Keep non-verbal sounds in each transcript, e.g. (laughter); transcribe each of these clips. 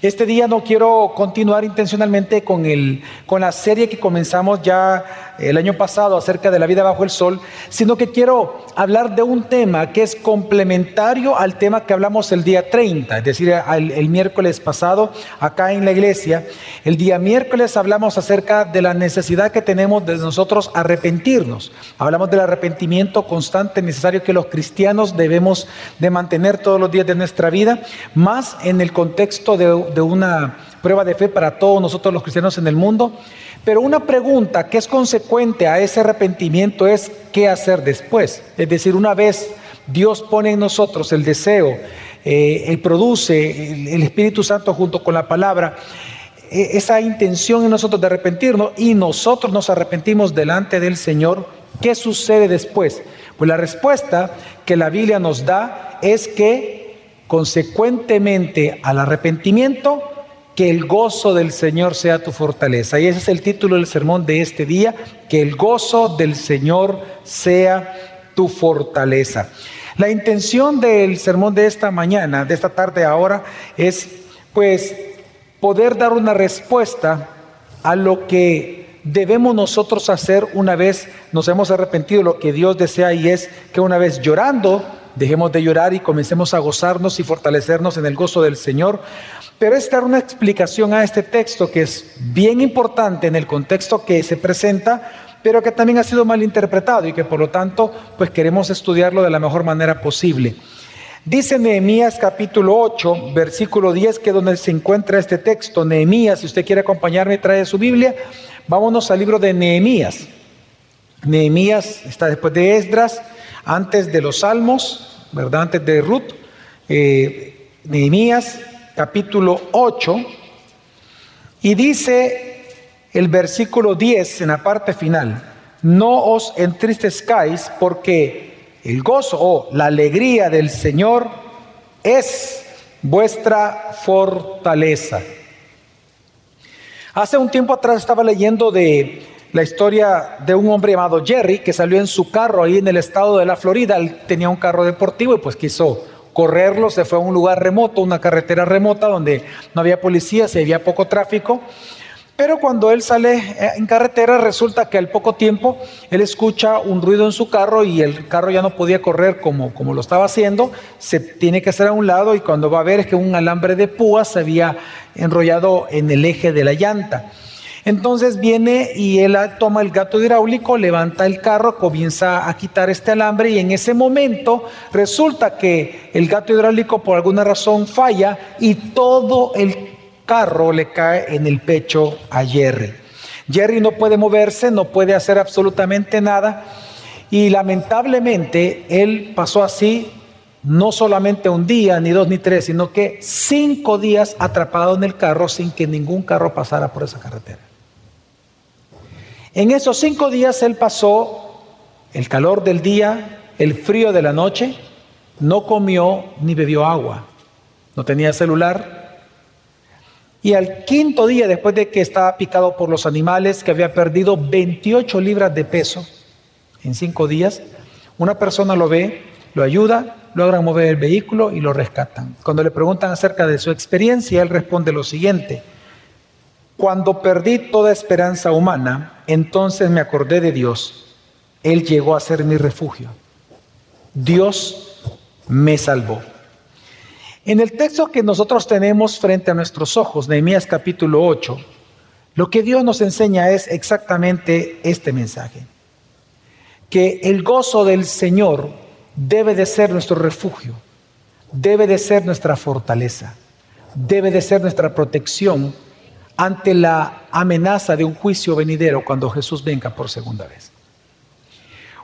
Este día no quiero continuar intencionalmente con, el, con la serie que comenzamos ya el año pasado acerca de la vida bajo el sol, sino que quiero hablar de un tema que es complementario al tema que hablamos el día 30, es decir, el, miércoles pasado acá en la iglesia. El día miércoles hablamos acerca de la necesidad que tenemos de nosotros arrepentirnos. Hablamos del arrepentimiento constante necesario que los cristianos debemos de mantener todos los días de nuestra vida, más en el contexto de una prueba de fe para todos nosotros los cristianos en el mundo. Pero una pregunta que es consecuente a ese arrepentimiento es qué hacer después. Es decir, una vez Dios pone en nosotros el deseo, eh, Él produce el, Espíritu Santo junto con la palabra, eh, esa intención en nosotros de arrepentirnos y nosotros nos arrepentimos delante del Señor, ¿qué sucede después? Pues la respuesta que la Biblia nos da es que consecuentemente al arrepentimiento, que el gozo del Señor sea tu fortaleza. Y ese es el título del sermón de este día, que el gozo del Señor sea tu fortaleza. La intención del sermón de esta mañana, de esta tarde ahora, es pues poder dar una respuesta a lo que debemos nosotros hacer una vez nos hemos arrepentido, lo que Dios desea y es que una vez llorando, Dejemos de llorar y comencemos a gozarnos y fortalecernos en el gozo del Señor. Pero es dar una explicación a este texto que es bien importante en el contexto que se presenta, pero que también ha sido mal interpretado y que por lo tanto pues queremos estudiarlo de la mejor manera posible. Dice Nehemías capítulo 8, versículo 10, que donde se encuentra este texto. Nehemías, si usted quiere acompañarme, trae su Biblia. Vámonos al libro de Nehemías. Nehemías está después de Esdras, antes de los Salmos, ¿verdad? Antes de Ruth, eh, Nehemías capítulo 8, y dice el versículo 10 en la parte final, no os entristezcáis porque el gozo o la alegría del Señor es vuestra fortaleza. Hace un tiempo atrás estaba leyendo de la historia de un hombre llamado Jerry que salió en su carro ahí en el estado de la Florida. Él tenía un carro deportivo y pues quiso correrlo, se fue a un lugar remoto, una carretera remota donde no había policías y había poco tráfico. Pero cuando él sale eh, en carretera resulta que al poco tiempo él escucha un ruido en su carro y el carro ya no podía correr como, como lo estaba haciendo, se tiene que hacer a un lado y cuando va a ver es que un alambre de púas se había enrollado en el eje de la llanta. Entonces viene y él toma el gato hidráulico, levanta el carro, comienza a quitar este alambre y en ese momento resulta que el gato hidráulico por alguna razón falla y todo el carro le cae en el pecho a Jerry. Jerry no puede moverse, no puede hacer absolutamente nada y lamentablemente él pasó así no solamente un día, ni dos, ni tres, sino que cinco días atrapado en el carro sin que ningún carro pasara por esa carretera. En esos cinco días él pasó el calor del día, el frío de la noche, no comió ni bebió agua, no tenía celular. Y al quinto día, después de que estaba picado por los animales, que había perdido 28 libras de peso en cinco días, una persona lo ve, lo ayuda, logran mover el vehículo y lo rescatan. Cuando le preguntan acerca de su experiencia, él responde lo siguiente, cuando perdí toda esperanza humana, entonces me acordé de Dios. Él llegó a ser mi refugio. Dios me salvó. En el texto que nosotros tenemos frente a nuestros ojos, Nehemías capítulo 8, lo que Dios nos enseña es exactamente este mensaje. Que el gozo del Señor debe de ser nuestro refugio, debe de ser nuestra fortaleza, debe de ser nuestra protección ante la amenaza de un juicio venidero cuando Jesús venga por segunda vez.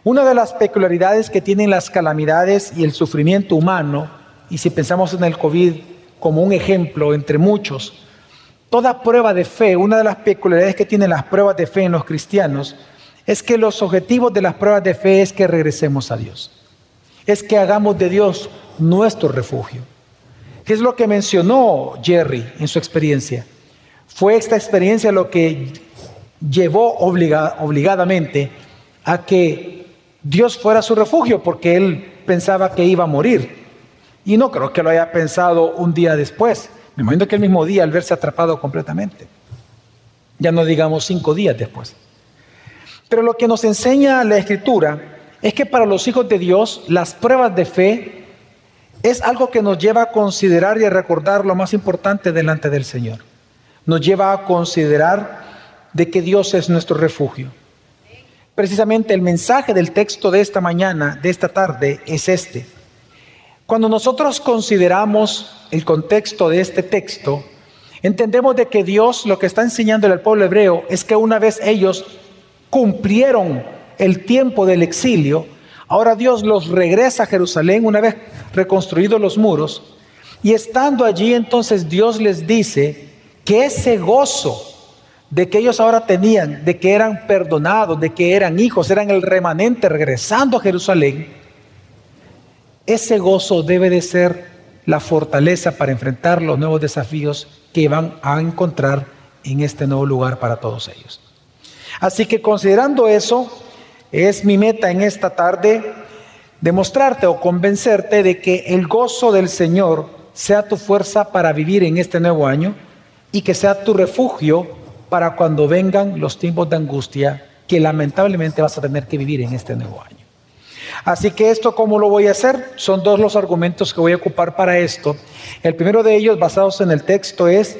Una de las peculiaridades que tienen las calamidades y el sufrimiento humano, y si pensamos en el COVID como un ejemplo entre muchos, toda prueba de fe, una de las peculiaridades que tienen las pruebas de fe en los cristianos, es que los objetivos de las pruebas de fe es que regresemos a Dios, es que hagamos de Dios nuestro refugio. ¿Qué es lo que mencionó Jerry en su experiencia? Fue esta experiencia lo que llevó obligadamente a que Dios fuera su refugio, porque él pensaba que iba a morir. Y no creo que lo haya pensado un día después, Me imagino que el mismo día al verse atrapado completamente. Ya no digamos cinco días después. Pero lo que nos enseña la escritura es que para los hijos de Dios las pruebas de fe es algo que nos lleva a considerar y a recordar lo más importante delante del Señor. Nos lleva a considerar de que Dios es nuestro refugio. Precisamente el mensaje del texto de esta mañana, de esta tarde, es este. Cuando nosotros consideramos el contexto de este texto, entendemos de que Dios lo que está enseñando al pueblo hebreo es que una vez ellos cumplieron el tiempo del exilio, ahora Dios los regresa a Jerusalén una vez reconstruidos los muros, y estando allí entonces Dios les dice que ese gozo de que ellos ahora tenían, de que eran perdonados, de que eran hijos, eran el remanente regresando a Jerusalén, ese gozo debe de ser la fortaleza para enfrentar los nuevos desafíos que van a encontrar en este nuevo lugar para todos ellos. Así que considerando eso, es mi meta en esta tarde demostrarte o convencerte de que el gozo del Señor sea tu fuerza para vivir en este nuevo año y que sea tu refugio para cuando vengan los tiempos de angustia que lamentablemente vas a tener que vivir en este nuevo año. Así que esto, ¿cómo lo voy a hacer? Son dos los argumentos que voy a ocupar para esto. El primero de ellos, basados en el texto, es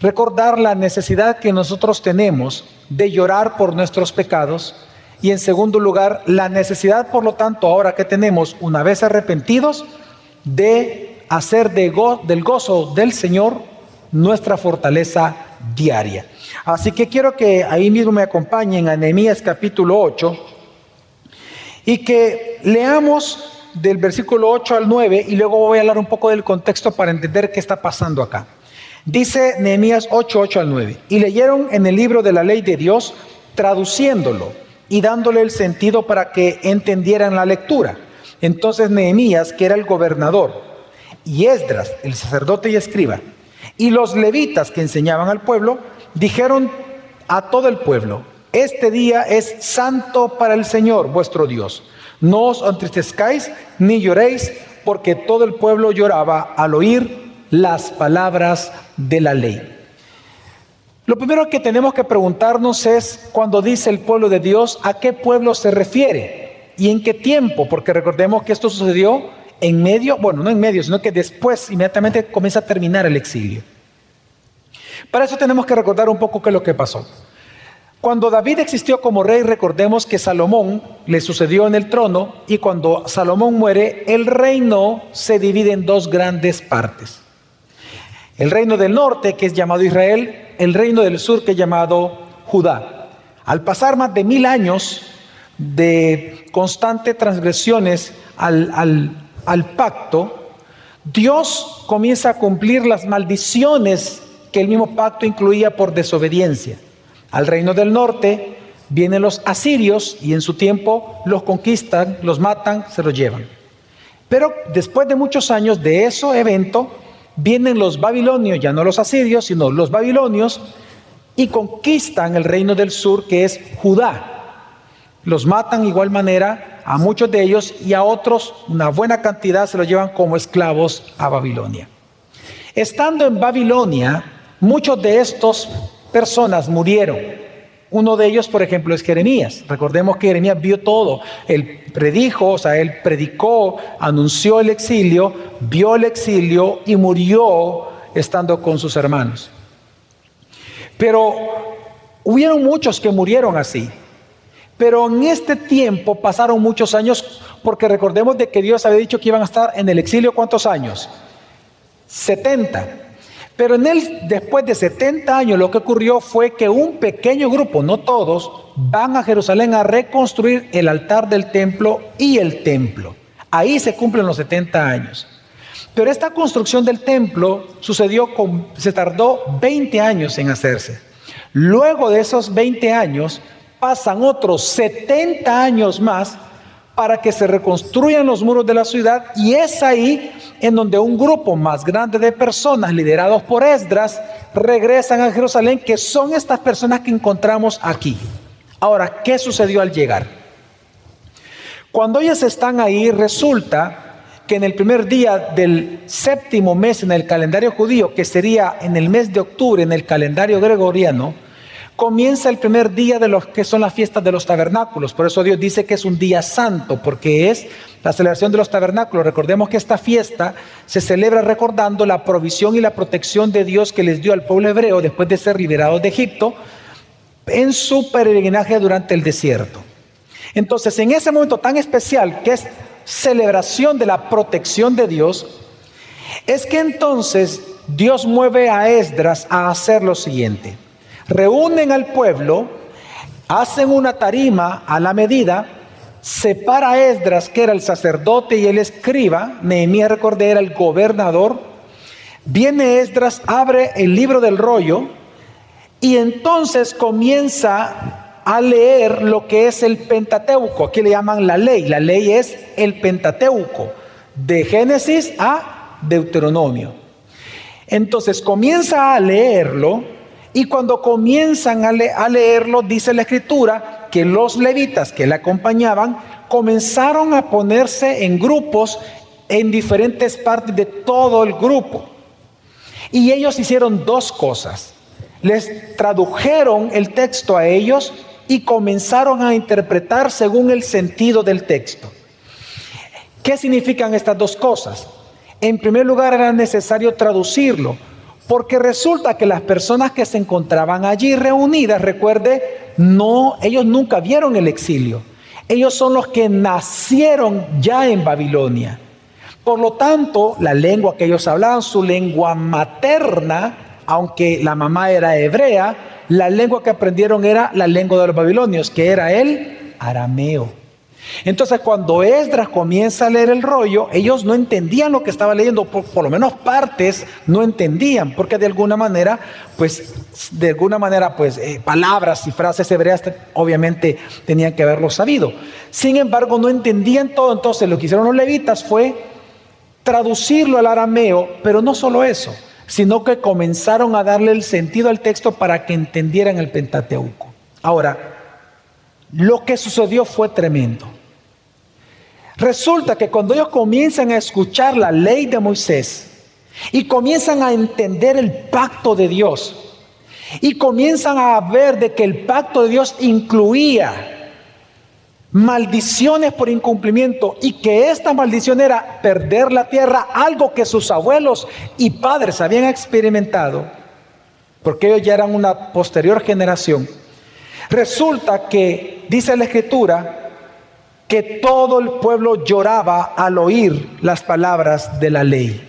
recordar la necesidad que nosotros tenemos de llorar por nuestros pecados. Y en segundo lugar, la necesidad, por lo tanto, ahora que tenemos, una vez arrepentidos, de hacer de del gozo del Señor nuestra fortaleza diaria. Así que quiero que ahí mismo me acompañen a Nehemías capítulo 8 y que leamos del versículo 8 al 9 y luego voy a hablar un poco del contexto para entender qué está pasando acá. Dice Nehemías 8, 8 al 9, y leyeron en el libro de la ley de Dios, traduciéndolo y dándole el sentido para que entendieran la lectura. Entonces Nehemías, que era el gobernador, y Esdras, el sacerdote y escriba, y los levitas que enseñaban al pueblo, dijeron a todo el pueblo, este día es santo para el Señor vuestro Dios. No os entristezcáis ni lloréis, porque todo el pueblo lloraba al oír las palabras de la ley. Lo primero que tenemos que preguntarnos es, cuando dice el pueblo de Dios, ¿a qué pueblo se refiere? ¿Y en qué tiempo? Porque recordemos que esto sucedió en medio, bueno, no en medio, sino que después inmediatamente comienza a terminar el exilio. Para eso tenemos que recordar un poco qué es lo que pasó. Cuando David existió como rey, recordemos que Salomón le sucedió en el trono y cuando Salomón muere, el reino se divide en dos grandes partes. El reino del norte, que es llamado Israel, el reino del sur, que es llamado Judá. Al pasar más de mil años de constantes transgresiones al, pacto, Dios comienza a cumplir las maldiciones que el mismo pacto incluía por desobediencia. Al reino del norte vienen los asirios y en su tiempo los conquistan, los matan, se los llevan. Pero después de muchos años de ese evento, vienen los babilonios, ya no los asirios, sino los babilonios, y conquistan el reino del sur, que es Judá. Los matan de igual manera a muchos de ellos y a otros, una buena cantidad, se los llevan como esclavos a Babilonia. Estando en Babilonia, muchos de estos personas murieron. Uno de ellos, por ejemplo, es Jeremías. Recordemos que Jeremías vio todo. Él predijo, o sea, él predicó, anunció el exilio, vio el exilio y murió estando con sus hermanos. Pero hubieron muchos que murieron así. Pero en este tiempo pasaron muchos años porque recordemos de que Dios había dicho que iban a estar en el exilio cuántos años? 70. Pero en él, después de 70 años, lo que ocurrió fue que un pequeño grupo, no todos, van a Jerusalén a reconstruir el altar del templo y el templo. Ahí se cumplen los 70 años. Pero esta construcción del templo sucedió con, se tardó 20 años en hacerse. Luego de esos 20 años pasan otros 70 años más para que se reconstruyan los muros de la ciudad y es ahí en donde un grupo más grande de personas liderados por Esdras regresan a Jerusalén, que son estas personas que encontramos aquí. Ahora, ¿qué sucedió al llegar? Cuando ellos están ahí, resulta que en el primer día del séptimo mes en el calendario judío, que sería en el mes de octubre en el calendario gregoriano, comienza el primer día de los que son las fiestas de los tabernáculos. Por eso Dios dice que es un día santo, porque es la celebración de los tabernáculos. Recordemos que esta fiesta se celebra recordando la provisión y la protección de Dios que les dio al pueblo hebreo después de ser liberados de Egipto en su peregrinaje durante el desierto. Entonces, en ese momento tan especial que es celebración de la protección de Dios, es que entonces Dios mueve a Esdras a hacer lo siguiente. Reúnen al pueblo, hacen una tarima a la medida, separa a Esdras, que era el sacerdote y el escriba, Nehemías recordé era el gobernador, viene Esdras, abre el libro del rollo y entonces comienza a leer lo que es el Pentateuco. Aquí le llaman la ley. La ley es el Pentateuco, de Génesis a Deuteronomio. Entonces comienza a leerlo y cuando comienzan a, leerlo, dice la escritura, que los levitas que le acompañaban comenzaron a ponerse en grupos en diferentes partes de todo el grupo. Y ellos hicieron dos cosas. Les tradujeron el texto a ellos y comenzaron a interpretar según el sentido del texto. ¿Qué significan estas dos cosas? En primer lugar, era necesario traducirlo, porque resulta que las personas que se encontraban allí reunidas, recuerde, no, ellos nunca vieron el exilio. Ellos son los que nacieron ya en Babilonia. Por lo tanto, la lengua que ellos hablaban, su lengua materna, aunque la mamá era hebrea, la lengua que aprendieron era la lengua de los babilonios, que era el arameo. Entonces cuando Esdras comienza a leer el rollo, ellos no entendían lo que estaba leyendo, por, lo menos partes no entendían, porque de alguna manera, pues, de alguna manera, pues, eh, palabras y frases hebreas obviamente tenían que haberlo sabido. Sin embargo, no entendían todo, entonces lo que hicieron los levitas fue traducirlo al arameo, pero no solo eso, sino que comenzaron a darle el sentido al texto para que entendieran el Pentateuco. Ahora, lo que sucedió fue tremendo. Resulta que cuando ellos comienzan a escuchar la ley de Moisés y comienzan a entender el pacto de Dios y comienzan a ver de que el pacto de Dios incluía maldiciones por incumplimiento y que esta maldición era perder la tierra, algo que sus abuelos y padres habían experimentado, porque ellos ya eran una posterior generación. Resulta que, dice la escritura, que todo el pueblo lloraba al oír las palabras de la ley.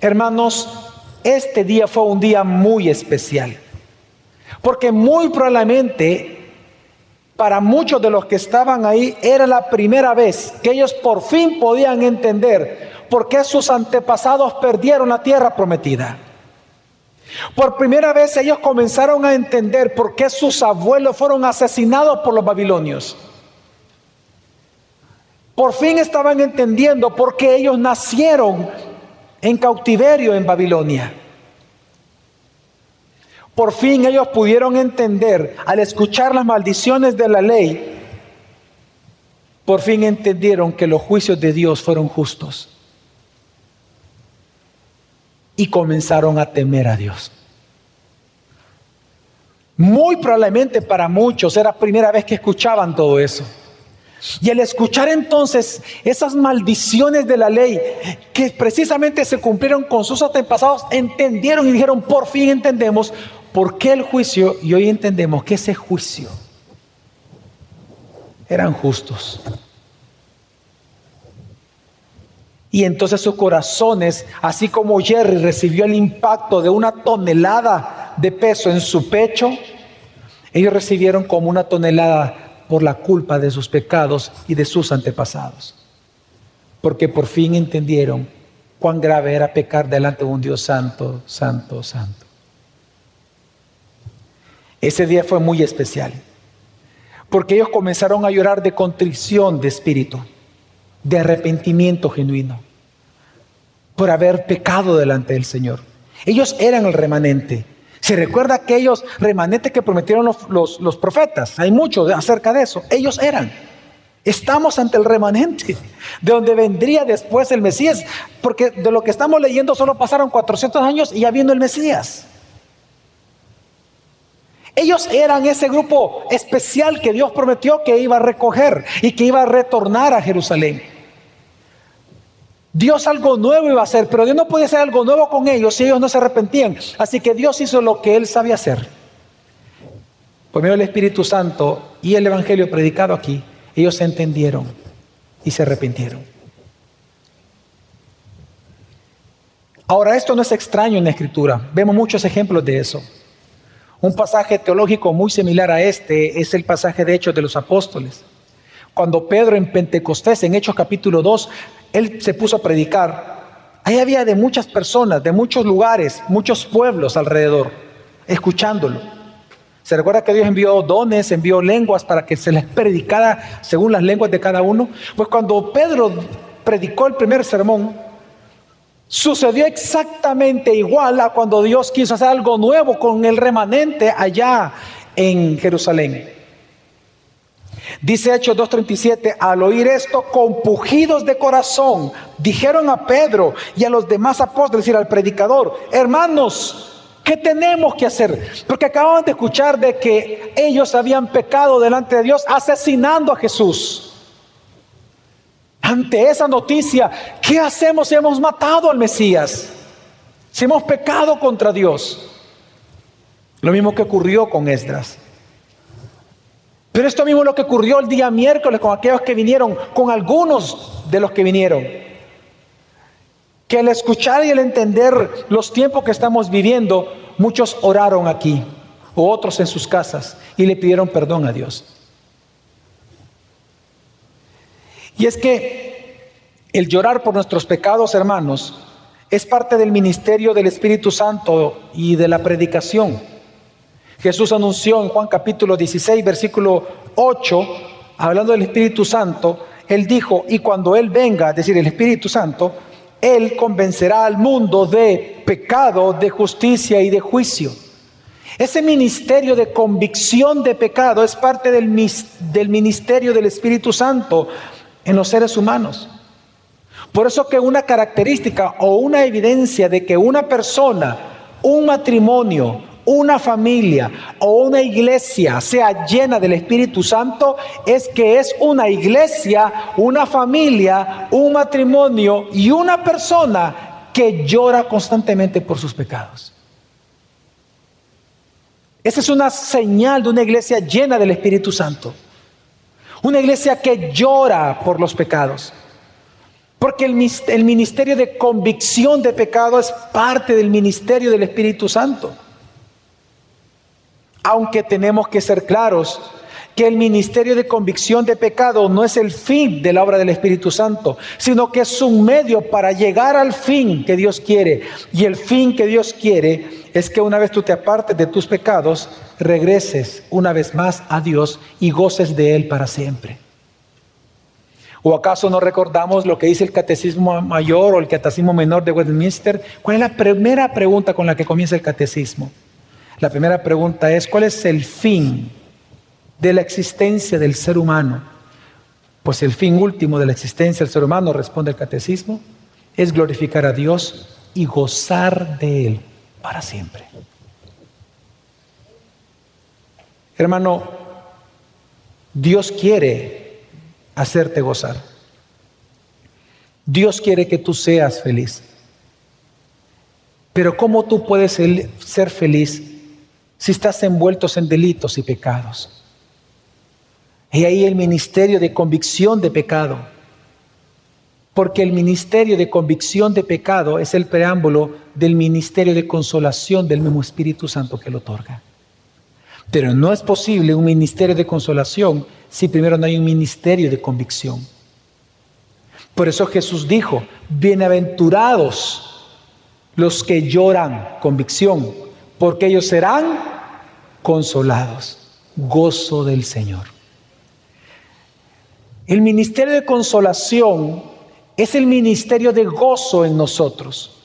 Hermanos, este día fue un día muy especial, porque muy probablemente para muchos de los que estaban ahí era la primera vez que ellos por fin podían entender por qué sus antepasados perdieron la tierra prometida. Por primera vez ellos comenzaron a entender por qué sus abuelos fueron asesinados por los babilonios. Por fin estaban entendiendo por qué ellos nacieron en cautiverio en Babilonia. Por fin ellos pudieron entender, al escuchar las maldiciones de la ley, por fin entendieron que los juicios de Dios fueron justos. Y comenzaron a temer a Dios. Muy probablemente para muchos era la primera vez que escuchaban todo eso. Y al escuchar entonces esas maldiciones de la ley que precisamente se cumplieron con sus antepasados, entendieron y dijeron, por fin entendemos ¿Por qué el juicio? Y hoy entendemos que ese juicio eran justos. Y entonces sus corazones, así como Jerry recibió el impacto de una tonelada de peso en su pecho, ellos recibieron como una tonelada por la culpa de sus pecados y de sus antepasados. Porque por fin entendieron cuán grave era pecar delante de un Dios santo, santo, santo. Ese día fue muy especial, porque ellos comenzaron a llorar de contrición de espíritu, de arrepentimiento genuino, por haber pecado delante del Señor. Ellos eran el remanente. Se recuerda aquellos remanentes que prometieron los, los profetas. Hay mucho acerca de eso. Ellos eran. Estamos ante el remanente, de donde vendría después el Mesías, porque de lo que estamos leyendo solo pasaron 400 años y ya vino el Mesías. Ellos eran ese grupo especial que Dios prometió que iba a recoger y que iba a retornar a Jerusalén. Dios algo nuevo iba a hacer, pero Dios no podía hacer algo nuevo con ellos si ellos no se arrepentían. Así que Dios hizo lo que Él sabía hacer. Por medio del Espíritu Santo y el Evangelio predicado aquí, ellos se entendieron y se arrepintieron. Ahora, esto no es extraño en la Escritura. Vemos muchos ejemplos de eso. Un pasaje teológico muy similar a este es el pasaje de Hechos de los Apóstoles. Cuando Pedro en Pentecostés, en Hechos capítulo 2, él se puso a predicar. Ahí había de muchas personas, de muchos lugares, muchos pueblos alrededor, escuchándolo. ¿Se recuerda que Dios envió dones, envió lenguas para que se les predicara según las lenguas de cada uno? Pues cuando Pedro predicó el primer sermón, sucedió exactamente igual a cuando Dios quiso hacer algo nuevo con el remanente allá en Jerusalén. Dice Hechos 2.37, al oír esto, compugidos de corazón, dijeron a Pedro y a los demás apóstoles, es decir, al predicador, hermanos, ¿Qué tenemos que hacer? Porque acababan de escuchar de que ellos habían pecado delante de Dios asesinando a Jesús. Ante esa noticia, ¿qué hacemos si hemos matado al Mesías? Si hemos pecado contra Dios. Lo mismo que ocurrió con Esdras. Pero esto mismo es lo que ocurrió el día miércoles con aquellos que vinieron, con algunos de los que vinieron que al escuchar y al entender los tiempos que estamos viviendo, muchos oraron aquí o otros en sus casas y le pidieron perdón a Dios. Y es que el llorar por nuestros pecados, hermanos, es parte del ministerio del Espíritu Santo y de la predicación. Jesús anunció en Juan capítulo 16, versículo 8, hablando del Espíritu Santo, Él dijo, y cuando Él venga, es decir, el Espíritu Santo, él convencerá al mundo de pecado, de justicia y de juicio. Ese ministerio de convicción de pecado es parte del, del, ministerio del Espíritu Santo en los seres humanos. Por eso que una característica o una evidencia de que una persona, un matrimonio, una familia o una iglesia sea llena del Espíritu Santo es que es una iglesia, una familia, un matrimonio y una persona que llora constantemente por sus pecados. Esa es una señal de una iglesia llena del Espíritu Santo. Una iglesia que llora por los pecados. Porque el, ministerio de convicción de pecado es parte del ministerio del Espíritu Santo. Aunque tenemos que ser claros que el ministerio de convicción de pecado no es el fin de la obra del Espíritu Santo, sino que es un medio para llegar al fin que Dios quiere. Y el fin que Dios quiere es que una vez tú te apartes de tus pecados, regreses una vez más a Dios y goces de Él para siempre. ¿O acaso no recordamos lo que dice el Catecismo Mayor o el Catecismo Menor de Westminster? ¿Cuál es la primera pregunta con la que comienza el Catecismo? La primera pregunta es, ¿cuál es el fin de la existencia del ser humano? Pues el fin último de la existencia del ser humano, responde el catecismo, es glorificar a Dios y gozar de Él para siempre. Hermano, Dios quiere hacerte gozar. Dios quiere que tú seas feliz. Pero ¿cómo tú puedes ser feliz si estás envueltos en delitos y pecados. Y ahí el ministerio de convicción de pecado. Porque el ministerio de convicción de pecado es el preámbulo del ministerio de consolación del mismo Espíritu Santo que lo otorga. Pero no es posible un ministerio de consolación si primero no hay un ministerio de convicción. Por eso Jesús dijo, bienaventurados los que lloran convicción, porque ellos serán consolados. Gozo del Señor. El ministerio de consolación es el ministerio de gozo en nosotros.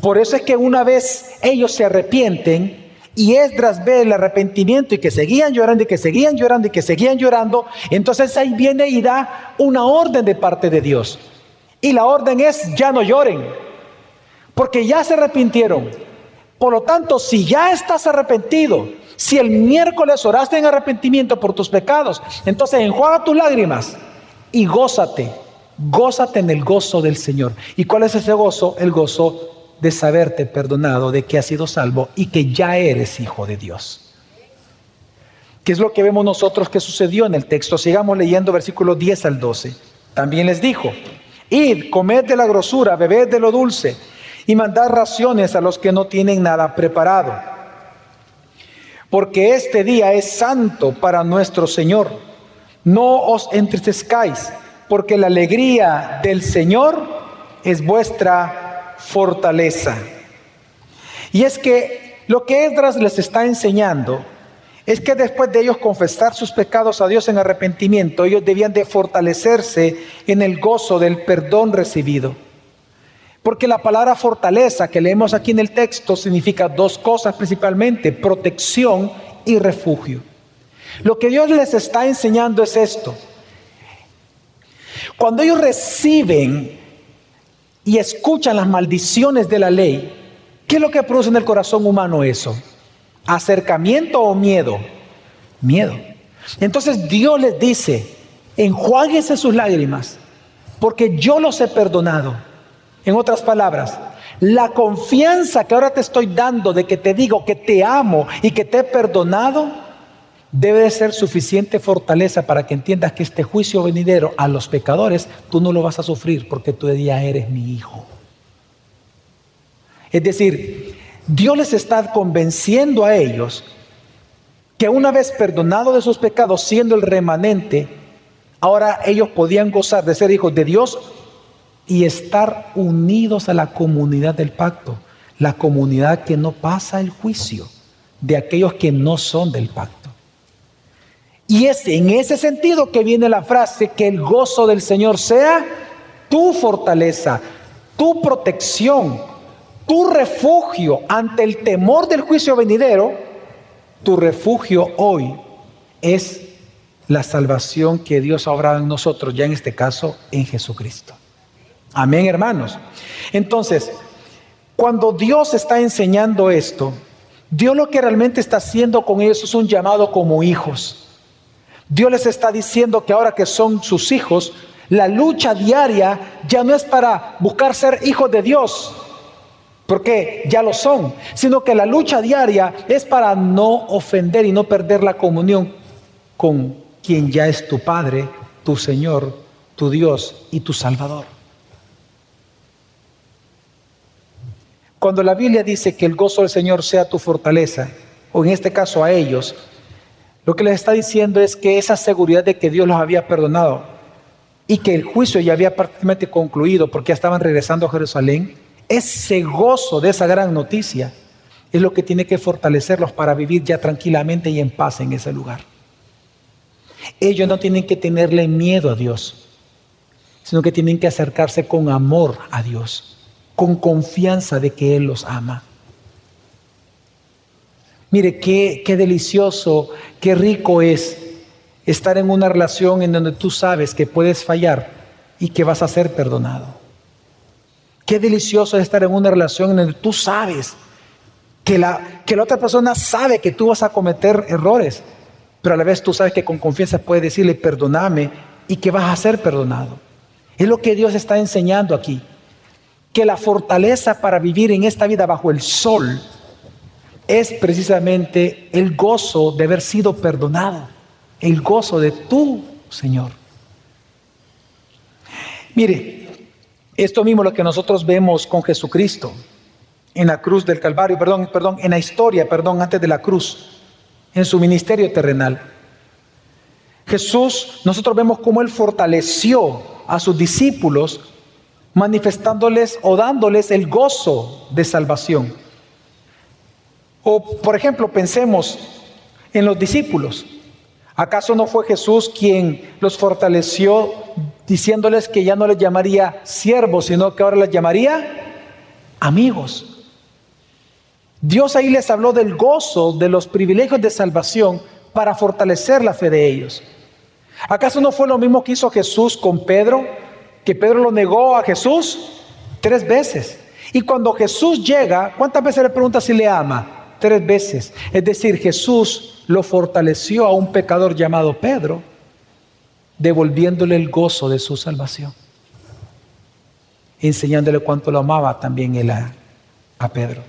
Por eso es que una vez ellos se arrepienten y Esdras ve el arrepentimiento y que seguían llorando y que seguían llorando y que seguían llorando, entonces ahí viene y da una orden de parte de Dios. Y la orden es, ya no lloren, porque ya se arrepintieron. Por lo tanto, si ya estás arrepentido, si el miércoles oraste en arrepentimiento por tus pecados, entonces enjuaga tus lágrimas y gózate, gózate en el gozo del Señor. ¿Y cuál es ese gozo? El gozo de saberte perdonado, de que has sido salvo y que ya eres hijo de Dios. ¿Qué es lo que vemos nosotros que sucedió en el texto? Sigamos leyendo versículos 10 al 12. También les dijo, id, comed de la grosura, bebed de lo dulce y mandad raciones a los que no tienen nada preparado. Porque este día es santo para nuestro Señor. No os entristezcáis, porque la alegría del Señor es vuestra fortaleza. Y es que lo que Esdras les está enseñando es que después de ellos confesar sus pecados a Dios en arrepentimiento, ellos debían de fortalecerse en el gozo del perdón recibido. Porque la palabra fortaleza que leemos aquí en el texto significa dos cosas principalmente, protección y refugio. Lo que Dios les está enseñando es esto. Cuando ellos reciben y escuchan las maldiciones de la ley, ¿qué es lo que produce en el corazón humano eso? ¿Acercamiento o miedo? Miedo. Entonces Dios les dice, enjuáguese sus lágrimas, porque yo los he perdonado. En otras palabras, la confianza que ahora te estoy dando de que te digo que te amo y que te he perdonado, debe de ser suficiente fortaleza para que entiendas que este juicio venidero a los pecadores tú no lo vas a sufrir porque tú ya eres mi hijo. Es decir, Dios les está convenciendo a ellos que una vez perdonado de sus pecados, siendo el remanente, ahora ellos podían gozar de ser hijos de Dios y estar unidos a la comunidad del pacto, la comunidad que no pasa el juicio de aquellos que no son del pacto. Y es en ese sentido que viene la frase, que el gozo del Señor sea tu fortaleza, tu protección, tu refugio ante el temor del juicio venidero. Tu refugio hoy es la salvación que Dios ha obrado en nosotros, ya en este caso en Jesucristo. Amén, hermanos. Entonces, cuando Dios está enseñando esto, Dios lo que realmente está haciendo con ellos es un llamado como hijos. Dios les está diciendo que ahora que son sus hijos, la lucha diaria ya no es para buscar ser hijos de Dios, porque ya lo son, sino que la lucha diaria es para no ofender y no perder la comunión con quien ya es tu Padre, tu Señor, tu Dios y tu Salvador. Cuando la Biblia dice que el gozo del Señor sea tu fortaleza, o en este caso a ellos, lo que les está diciendo es que esa seguridad de que Dios los había perdonado y que el juicio ya había prácticamente concluido porque ya estaban regresando a Jerusalén, ese gozo de esa gran noticia es lo que tiene que fortalecerlos para vivir ya tranquilamente y en paz en ese lugar. Ellos no tienen que tenerle miedo a Dios, sino que tienen que acercarse con amor a Dios, con confianza de que Él los ama. Mire, qué, qué delicioso, qué rico es estar en una relación en donde tú sabes que puedes fallar y que vas a ser perdonado. Qué delicioso es estar en una relación en donde tú sabes que la, que la otra persona sabe que tú vas a cometer errores, pero a la vez tú sabes que con confianza puedes decirle perdóname y que vas a ser perdonado. Es lo que Dios está enseñando aquí. Que la fortaleza para vivir en esta vida bajo el sol es precisamente el gozo de haber sido perdonado, el gozo de tu Señor. Mire, esto mismo lo que nosotros vemos con Jesucristo en la cruz del Calvario, perdón, perdón, en la historia, perdón, antes de la cruz, en su ministerio terrenal. Jesús, nosotros vemos cómo Él fortaleció a sus discípulos manifestándoles o dándoles el gozo de salvación. O, por ejemplo, pensemos en los discípulos. ¿Acaso no fue Jesús quien los fortaleció diciéndoles que ya no les llamaría siervos, sino que ahora les llamaría amigos? Dios ahí les habló del gozo, de los privilegios de salvación para fortalecer la fe de ellos. ¿Acaso no fue lo mismo que hizo Jesús con Pedro? Que Pedro lo negó a Jesús tres veces. Y cuando Jesús llega, ¿cuántas veces le pregunta si le ama? Tres veces. Es decir, Jesús lo fortaleció a un pecador llamado Pedro, devolviéndole el gozo de su salvación. Enseñándole cuánto lo amaba también él a, Pedro.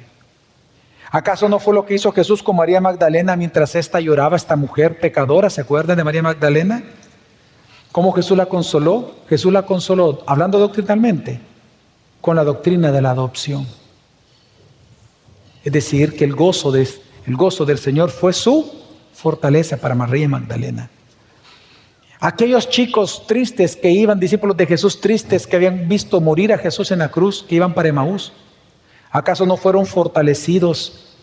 ¿Acaso no fue lo que hizo Jesús con María Magdalena mientras ésta lloraba, esta mujer pecadora? ¿Se acuerdan de María Magdalena? ¿Cómo Jesús la consoló? Jesús la consoló, hablando doctrinalmente, con la doctrina de la adopción. Es decir, que el gozo, gozo del Señor fue su fortaleza para María Magdalena. Aquellos chicos tristes que iban, discípulos de Jesús tristes, que habían visto morir a Jesús en la cruz, que iban para Emaús, ¿acaso no fueron fortalecidos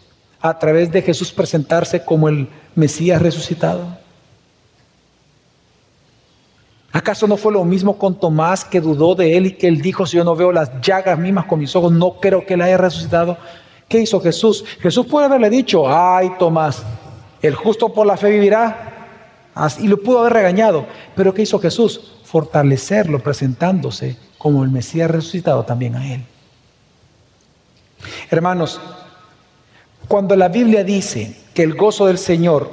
a través de Jesús presentarse como el Mesías resucitado? ¿Acaso no fue lo mismo con Tomás que dudó de él y que él dijo, si yo no veo las llagas mismas con mis ojos, no creo que él haya resucitado? ¿Qué hizo Jesús? Jesús puede haberle dicho, ay Tomás, el justo por la fe vivirá. Y lo pudo haber regañado. Pero ¿qué hizo Jesús? Fortalecerlo presentándose como el Mesías resucitado también a él. Hermanos, cuando la Biblia dice que el gozo del Señor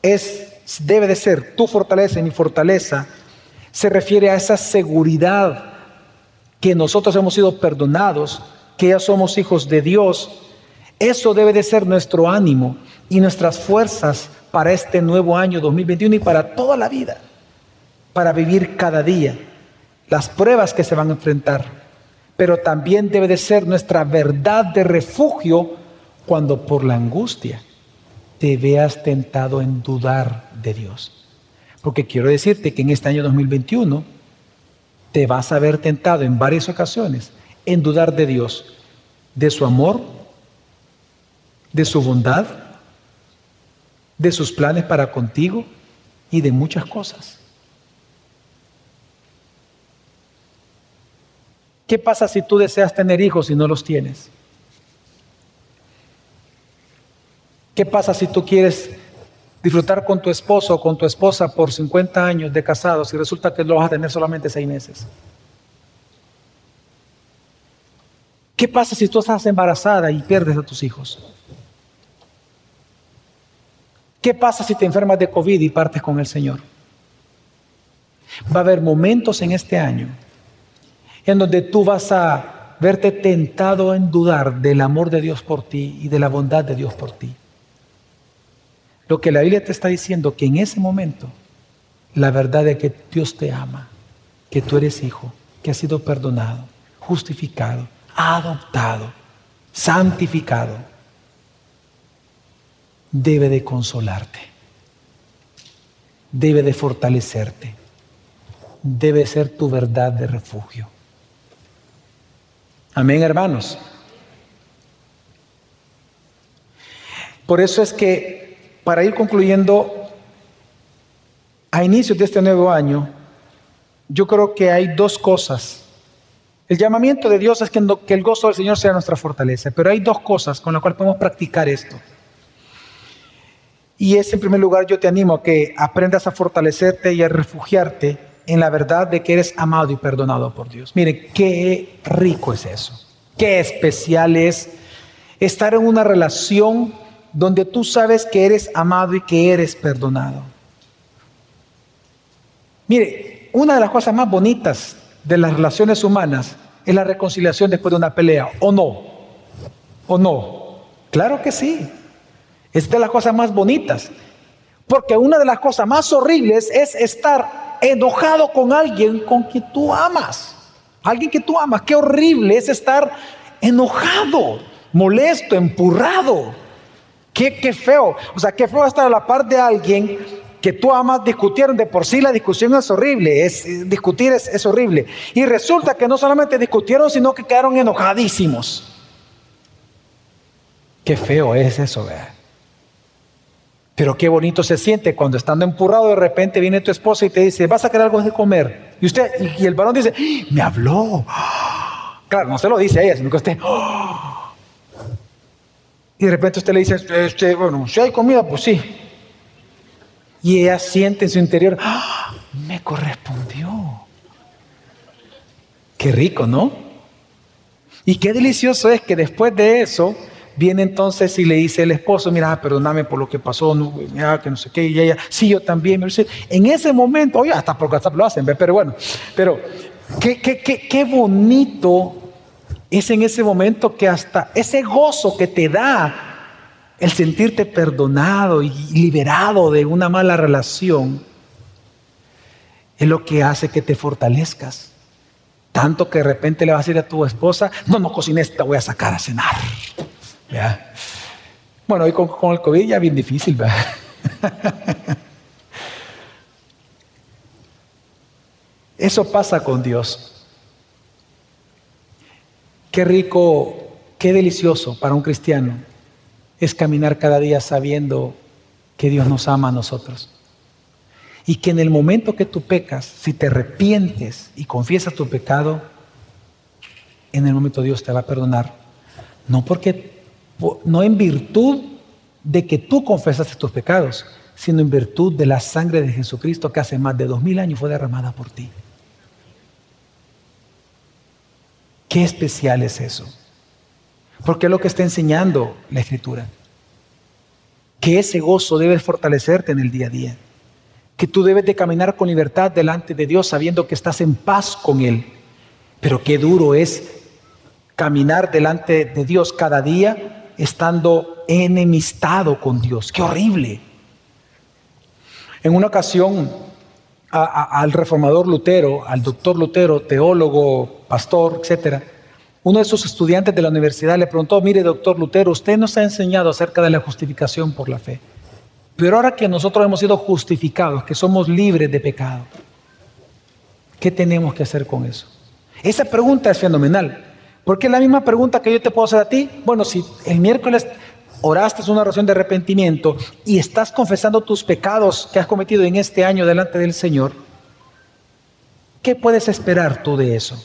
es, debe de ser tu fortaleza y mi fortaleza, se refiere a esa seguridad que nosotros hemos sido perdonados, que ya somos hijos de Dios. Eso debe de ser nuestro ánimo y nuestras fuerzas para este nuevo año 2021 y para toda la vida, para vivir cada día las pruebas que se van a enfrentar. Pero también debe de ser nuestra verdad de refugio cuando por la angustia te veas tentado en dudar de Dios. Porque quiero decirte que en este año 2021 te vas a ver tentado en varias ocasiones en dudar de Dios, de su amor, de su bondad, de sus planes para contigo y de muchas cosas. ¿Qué pasa si tú deseas tener hijos y no los tienes? ¿Qué pasa si tú quieres disfrutar con tu esposo o con tu esposa por 50 años de casados y resulta que lo vas a tener solamente seis meses? ¿Qué pasa si tú estás embarazada y pierdes a tus hijos? ¿Qué pasa si te enfermas de COVID y partes con el Señor? Va a haber momentos en este año en donde tú vas a verte tentado en dudar del amor de Dios por ti y de la bondad de Dios por ti. Lo que la Biblia te está diciendo que en ese momento la verdad es que Dios te ama, que tú eres hijo, que has sido perdonado, justificado, adoptado, santificado, debe de consolarte, debe de fortalecerte, debe ser tu verdad de refugio. Amén, hermanos. Por eso es que para ir concluyendo, a inicios de este nuevo año, yo creo que hay dos cosas. El llamamiento de Dios es que, el gozo del Señor sea nuestra fortaleza, pero hay dos cosas con las cuales podemos practicar esto. Y es, en primer lugar, yo te animo a que aprendas a fortalecerte y a refugiarte en la verdad de que eres amado y perdonado por Dios. Mire, qué rico es eso. Qué especial es estar en una relación donde tú sabes que eres amado y que eres perdonado. Mire, una de las cosas más bonitas de las relaciones humanas es la reconciliación después de una pelea, ¿o no? ¿O no? Claro que sí. Es de las cosas más bonitas. Porque una de las cosas más horribles es estar enojado con alguien con quien tú amas. Alguien que tú amas. Qué horrible es estar enojado, molesto, empurrado. Qué, feo. O sea, qué feo estar a la par de alguien que tú amas, discutieron. De por sí la discusión es horrible. Es, discutir es, horrible. Y resulta que no solamente discutieron, sino que quedaron enojadísimos. Qué feo es eso, ¿verdad? Pero qué bonito se siente cuando estando empurrado de repente viene tu esposa y te dice, vas a querer algo de comer. Y usted, y, el varón dice, ¡Ah! me habló. Claro, no se lo dice a ella, sino que usted, ¡Oh! Y de repente usted le dice, este, bueno, si hay comida, pues sí. Y ella siente en su interior, ¡Ah! me correspondió. Qué rico, ¿no? Y qué delicioso es que después de eso viene entonces y le dice el esposo, mira, perdóname por lo que pasó, mira, que no sé qué, y ella, sí, yo también. En ese momento, oye, hasta porque hasta lo hacen, pero bueno, pero qué, qué, qué bonito es en ese momento que hasta ese gozo que te da el sentirte perdonado y liberado de una mala relación, es lo que hace que te fortalezcas. Tanto que de repente le vas a decir a tu esposa, no, no cocines, te voy a sacar a cenar. Bueno, hoy con, con, el COVID ya bien difícil, ¿verdad? (laughs) Eso pasa con Dios. Qué rico, qué delicioso para un cristiano es caminar cada día sabiendo que Dios nos ama a nosotros. Y que en el momento que tú pecas, si te arrepientes y confiesas tu pecado, en el momento Dios te va a perdonar. No porque, no en virtud de que tú confesaste tus pecados, sino en virtud de la sangre de Jesucristo que hace más de dos mil años fue derramada por ti. Qué especial es eso. Porque es lo que está enseñando la Escritura. Que ese gozo debe fortalecerte en el día a día. Que tú debes de caminar con libertad delante de Dios sabiendo que estás en paz con Él. Pero qué duro es caminar delante de Dios cada día estando enemistado con Dios. Qué horrible. En una ocasión al reformador Lutero, al doctor Lutero, teólogo, pastor, etcétera, uno de sus estudiantes de la universidad le preguntó, mire doctor Lutero, usted nos ha enseñado acerca de la justificación por la fe, pero ahora que nosotros hemos sido justificados, que somos libres de pecado, ¿qué tenemos que hacer con eso? Esa pregunta es fenomenal, porque es la misma pregunta que yo te puedo hacer a ti. Bueno, si el miércoles oraste una oración de arrepentimiento y estás confesando tus pecados que has cometido en este año delante del Señor, ¿qué puedes esperar tú de eso?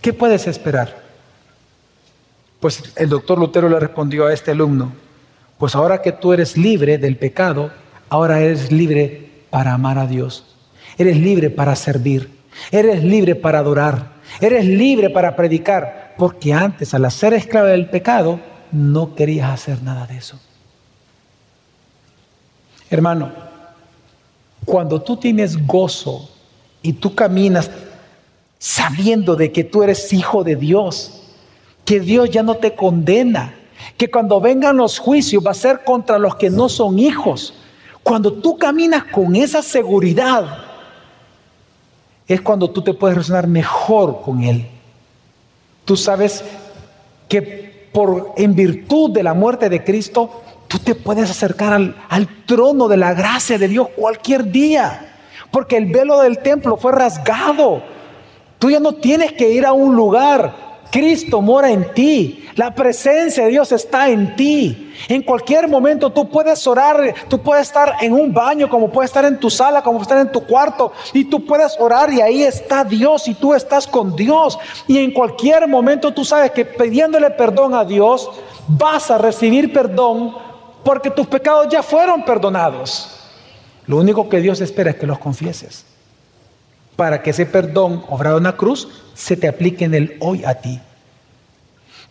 ¿Qué puedes esperar? Pues el doctor Lutero le respondió a este alumno, pues ahora que tú eres libre del pecado, ahora eres libre para amar a Dios. Eres libre para servir. Eres libre para adorar. Eres libre para predicar. Porque antes, al ser esclavo del pecado, no querías hacer nada de eso. Hermano, cuando tú tienes gozo y tú caminas sabiendo de que tú eres hijo de Dios, que Dios ya no te condena, que cuando vengan los juicios va a ser contra los que no son hijos. Cuando tú caminas con esa seguridad, es cuando tú te puedes relacionar mejor con Él. Tú sabes que por, en virtud de la muerte de Cristo, tú te puedes acercar al, al trono de la gracia de Dios cualquier día. Porque el velo del templo fue rasgado. Tú ya no tienes que ir a un lugar Cristo mora en ti. La presencia de Dios está en ti. En cualquier momento tú puedes orar, tú puedes estar en un baño, como puedes estar en tu sala, como puedes estar en tu cuarto, y tú puedes orar y ahí está Dios y tú estás con Dios. Y en cualquier momento tú sabes que pidiéndole perdón a Dios, vas a recibir perdón porque tus pecados ya fueron perdonados. Lo único que Dios espera es que los confieses para que ese perdón obrado en la cruz se te aplique en el hoy a ti.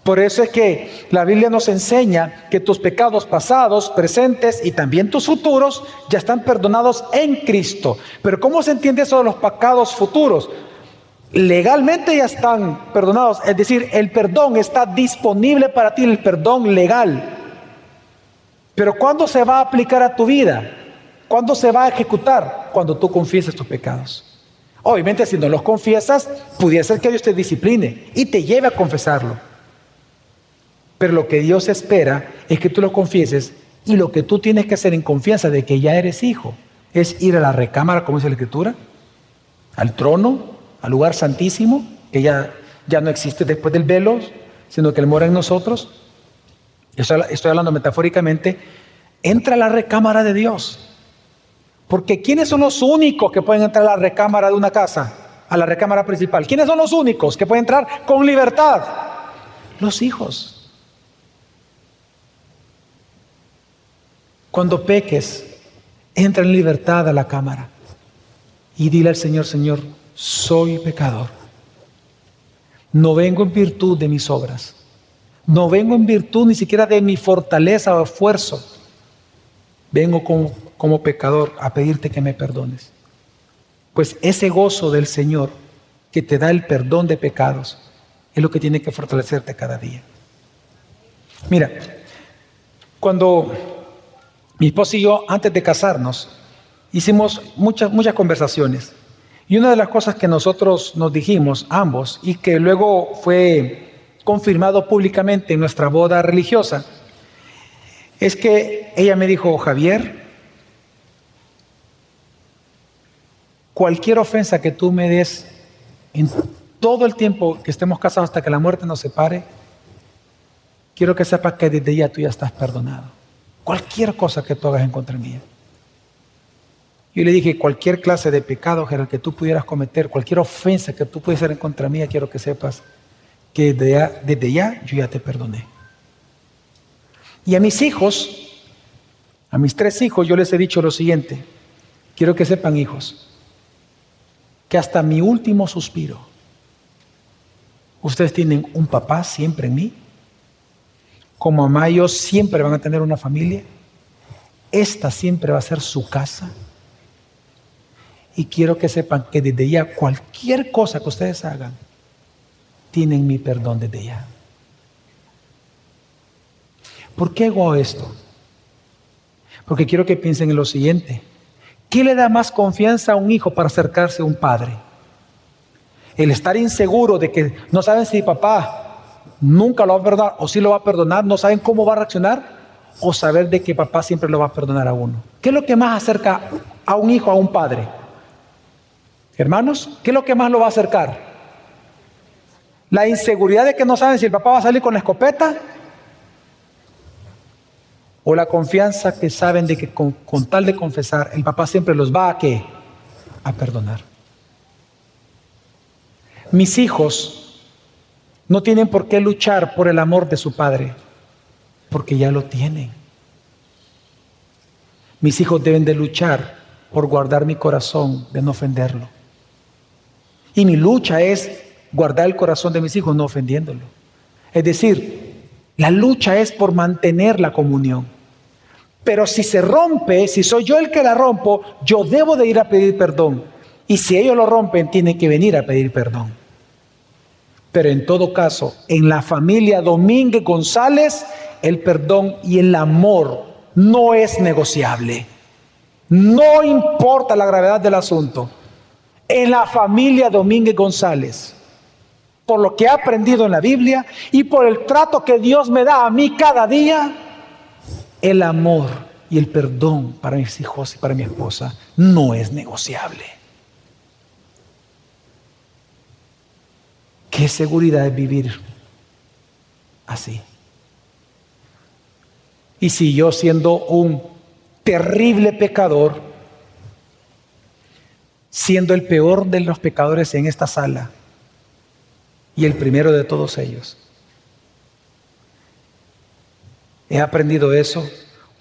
Por eso es que la Biblia nos enseña que tus pecados pasados, presentes y también tus futuros ya están perdonados en Cristo. Pero ¿cómo se entiende eso de los pecados futuros? Legalmente ya están perdonados, es decir, el perdón está disponible para ti, el perdón legal. Pero ¿cuándo se va a aplicar a tu vida? ¿Cuándo se va a ejecutar? Cuando tú confieses tus pecados. Obviamente si no los confiesas, pudiera ser que Dios te discipline y te lleve a confesarlo. Pero lo que Dios espera es que tú lo confieses y lo que tú tienes que hacer en confianza de que ya eres hijo es ir a la recámara, como dice la Escritura, al trono, al lugar santísimo, que ya, ya no existe después del velo, sino que Él mora en nosotros. Estoy, estoy hablando metafóricamente. Entra a la recámara de Dios porque ¿quiénes son los únicos que pueden entrar a la recámara de una casa? A la recámara principal. ¿Quiénes son los únicos que pueden entrar con libertad? Los hijos. Cuando peques, entra en libertad a la cámara y dile al Señor, Señor, soy pecador. No vengo en virtud de mis obras. No vengo en virtud ni siquiera de mi fortaleza o esfuerzo. Vengo como, como pecador a pedirte que me perdones. Pues ese gozo del Señor que te da el perdón de pecados es lo que tiene que fortalecerte cada día. Mira, cuando mi esposo y yo, antes de casarnos, hicimos muchas, muchas conversaciones. Y una de las cosas que nosotros nos dijimos, ambos, y que luego fue confirmado públicamente en nuestra boda religiosa, es que ella me dijo, Javier, cualquier ofensa que tú me des en todo el tiempo que estemos casados hasta que la muerte nos separe, quiero que sepas que desde ya tú ya estás perdonado. Cualquier cosa que tú hagas en contra mía. Yo le dije, cualquier clase de pecado que tú pudieras cometer, cualquier ofensa que tú pudieras hacer en contra mía, quiero que sepas que desde ya, desde ya yo ya te perdoné. Y a mis hijos, a mis tres hijos, yo les he dicho lo siguiente. Quiero que sepan, hijos, que hasta mi último suspiro, ustedes tienen un papá siempre en mí. Como mamá y yo siempre van a tener una familia. Esta siempre va a ser su casa. Y quiero que sepan que desde ya cualquier cosa que ustedes hagan, tienen mi perdón desde ya. ¿Por qué hago esto? Porque quiero que piensen en lo siguiente. ¿Qué le da más confianza a un hijo para acercarse a un padre? El estar inseguro de que no saben si papá nunca lo va a perdonar o si lo va a perdonar, no saben cómo va a reaccionar, o saber de que papá siempre lo va a perdonar a uno. ¿Qué es lo que más acerca a un hijo a un padre? Hermanos, ¿qué es lo que más lo va a acercar? La inseguridad de que no saben si el papá va a salir con la escopeta o la confianza que saben de que con, tal de confesar, el papá siempre los va a qué? A perdonar. Mis hijos no tienen por qué luchar por el amor de su padre, porque ya lo tienen. Mis hijos deben de luchar por guardar mi corazón de no ofenderlo. Y mi lucha es guardar el corazón de mis hijos no ofendiéndolo. Es decir, la lucha es por mantener la comunión. Pero si se rompe, si soy yo el que la rompo, yo debo de ir a pedir perdón. Y si ellos lo rompen, tienen que venir a pedir perdón. Pero en todo caso, en la familia Domínguez González, el perdón y el amor no es negociable. No importa la gravedad del asunto en la familia Domínguez González, por lo que he aprendido en la Biblia y por el trato que Dios me da a mí cada día, el amor y el perdón para mis hijos y para mi esposa no es negociable. Qué seguridad es vivir así. Y si yo siendo un terrible pecador, siendo el peor de los pecadores en esta sala y el primero de todos ellos. He aprendido eso.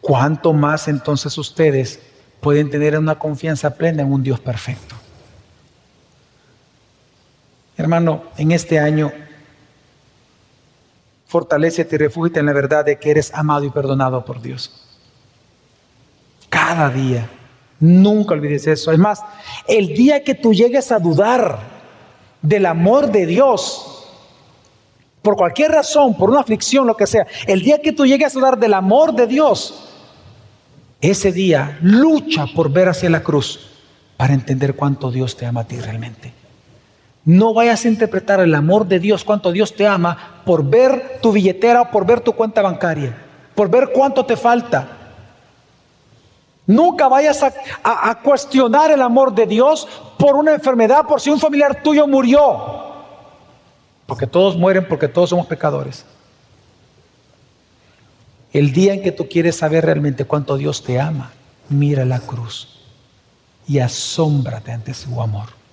¿Cuánto más entonces ustedes pueden tener una confianza plena en un Dios perfecto? Hermano, en este año, fortalecete y refúgite en la verdad de que eres amado y perdonado por Dios. Cada día Nunca olvides eso. Es más, el día que tú llegues a dudar del amor de Dios, por cualquier razón, por una aflicción, lo que sea, el día que tú llegues a dudar del amor de Dios, ese día lucha por ver hacia la cruz para entender cuánto Dios te ama a ti realmente. No vayas a interpretar el amor de Dios, cuánto Dios te ama, por ver tu billetera o por ver tu cuenta bancaria, por ver cuánto te falta. Nunca vayas a, cuestionar el amor de Dios por una enfermedad, por si un familiar tuyo murió. Porque todos mueren porque todos somos pecadores. El día en que tú quieres saber realmente cuánto Dios te ama, mira la cruz y asómbrate ante su amor.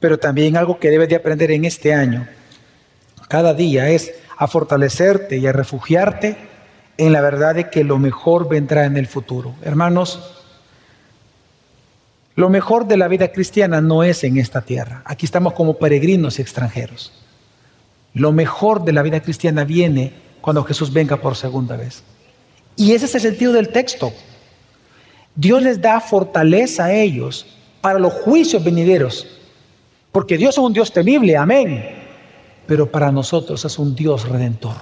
Pero también algo que debes de aprender en este año, cada día, es a fortalecerte y a refugiarte en la verdad de que lo mejor vendrá en el futuro. Hermanos, lo mejor de la vida cristiana no es en esta tierra. Aquí estamos como peregrinos y extranjeros. Lo mejor de la vida cristiana viene cuando Jesús venga por segunda vez. Y ese es el sentido del texto. Dios les da fortaleza a ellos para los juicios venideros. Porque Dios es un Dios temible, amén. Pero para nosotros es un Dios redentor.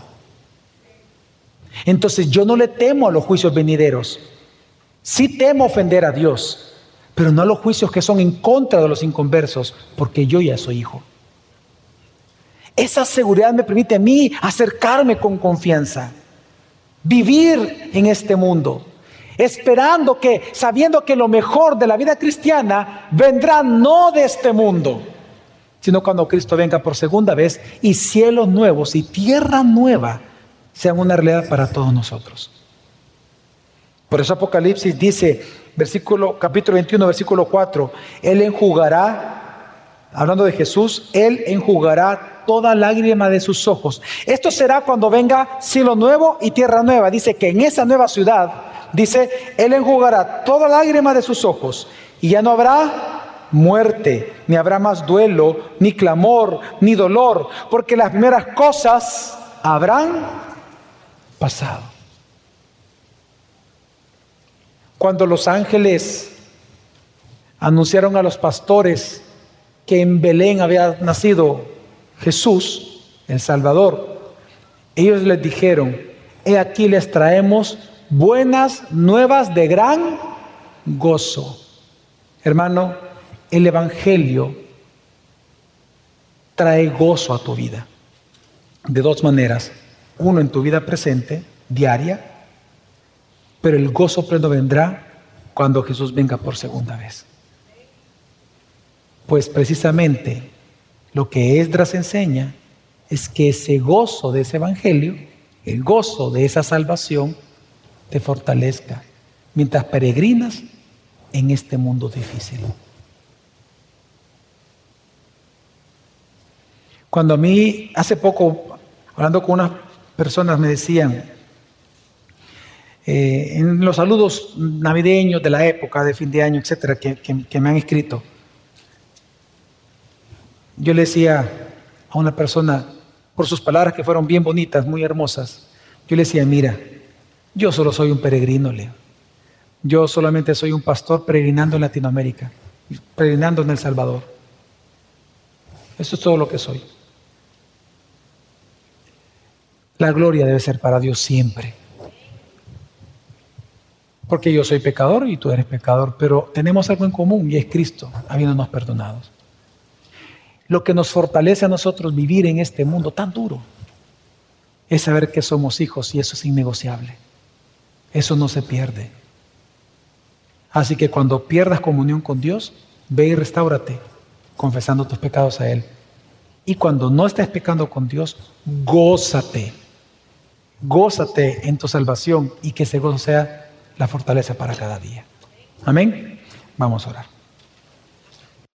Entonces yo no le temo a los juicios venideros. Sí temo ofender a Dios, pero no a los juicios que son en contra de los inconversos, porque yo ya soy hijo. Esa seguridad me permite a mí acercarme con confianza, vivir en este mundo, esperando que, sabiendo que lo mejor de la vida cristiana vendrá no de este mundo, sino cuando Cristo venga por segunda vez y cielos nuevos y tierra nueva sean una realidad para todos nosotros. Por eso Apocalipsis dice, versículo, capítulo 21, versículo 4, Él enjugará, hablando de Jesús, Él enjugará toda lágrima de sus ojos. Esto será cuando venga cielo nuevo y tierra nueva. Dice que en esa nueva ciudad, dice, Él enjugará toda lágrima de sus ojos y ya no habrá muerte, ni habrá más duelo, ni clamor, ni dolor, porque las primeras cosas habrán pasado. Cuando los ángeles anunciaron a los pastores que en Belén había nacido Jesús, el Salvador, ellos les dijeron, he aquí les traemos buenas nuevas de gran gozo. Hermano, el Evangelio trae gozo a tu vida. De dos maneras. Uno en tu vida presente, diaria, pero el gozo pleno vendrá cuando Jesús venga por segunda vez. Pues precisamente lo que Esdras enseña es que ese gozo de ese evangelio, el gozo de esa salvación, te fortalezca mientras peregrinas en este mundo difícil. Cuando a mí, hace poco, hablando con unas personas, me decían, eh, en los saludos navideños de la época, de fin de año, etcétera, que me han escrito, yo le decía a una persona, por sus palabras que fueron bien bonitas, muy hermosas, yo le decía, mira, yo solo soy un peregrino, Leo. Yo solamente soy un pastor peregrinando en Latinoamérica, peregrinando en El Salvador. Eso es todo lo que soy. La gloria debe ser para Dios siempre. Porque yo soy pecador y tú eres pecador, pero tenemos algo en común y es Cristo, habiéndonos perdonados lo que nos fortalece a nosotros vivir en este mundo tan duro es saber que somos hijos y eso es innegociable. Eso no se pierde. Así que cuando pierdas comunión con Dios, ve y restáurate confesando tus pecados a Él. Y cuando no estés pecando con Dios, gózate. Gózate en tu salvación y que ese gozo sea la fortaleza para cada día. Amén. Vamos a orar.